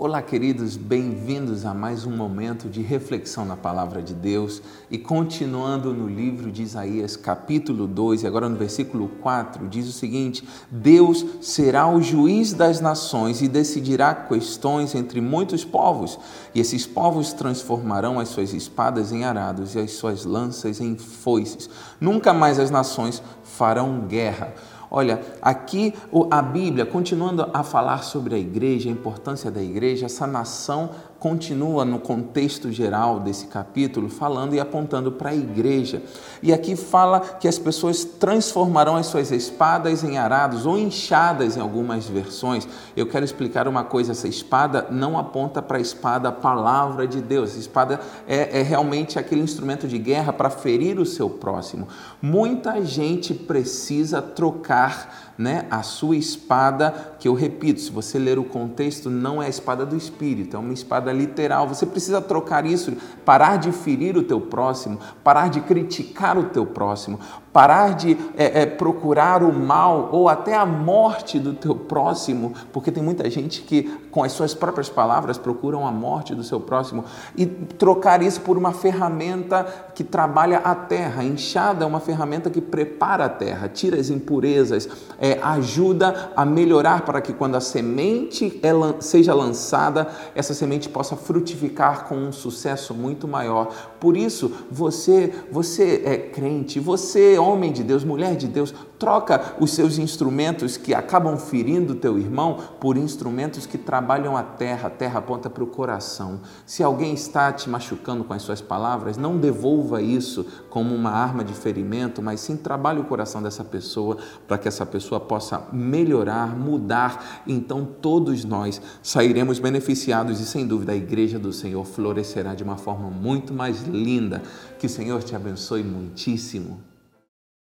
Olá, queridos, bem-vindos a mais um momento de reflexão na palavra de Deus e continuando no livro de Isaías, capítulo 2, e agora no versículo 4, diz o seguinte: Deus será o juiz das nações e decidirá questões entre muitos povos, e esses povos transformarão as suas espadas em arados e as suas lanças em foices. Nunca mais as nações farão guerra. Olha, aqui a Bíblia, continuando a falar sobre a igreja, a importância da igreja, essa nação continua no contexto geral desse capítulo falando e apontando para a igreja. E aqui fala que as pessoas transformarão as suas espadas em arados ou enxadas em algumas versões. Eu quero explicar uma coisa: essa espada não aponta para a espada, a palavra de Deus. A espada é, é realmente aquele instrumento de guerra para ferir o seu próximo. Muita gente precisa trocar né, a sua espada, que eu repito, se você ler o contexto, não é a espada do espírito, é uma espada literal. Você precisa trocar isso, parar de ferir o teu próximo, parar de criticar o teu próximo, parar de é, é, procurar o mal ou até a morte do teu próximo, porque tem muita gente que, com as suas próprias palavras, procuram a morte do seu próximo, e trocar isso por uma ferramenta que trabalha a terra. A enxada é uma ferramenta que prepara a terra, tira as impurezas, é, ajuda a melhorar para que quando a semente é, seja lançada, essa semente possa frutificar com um sucesso muito maior. Por isso, você, você é crente, homem de Deus, mulher de Deus, troca os seus instrumentos que acabam ferindo teu irmão por instrumentos que trabalham a terra, a terra aponta para o coração. Se alguém está te machucando com as suas palavras, não devolva isso como uma arma de ferimento, mas sim trabalhe o coração dessa pessoa para que essa pessoa possa melhorar, mudar. Então todos nós sairemos beneficiados e sem dúvida a igreja do Senhor florescerá de uma forma muito mais linda. Que o Senhor te abençoe muitíssimo.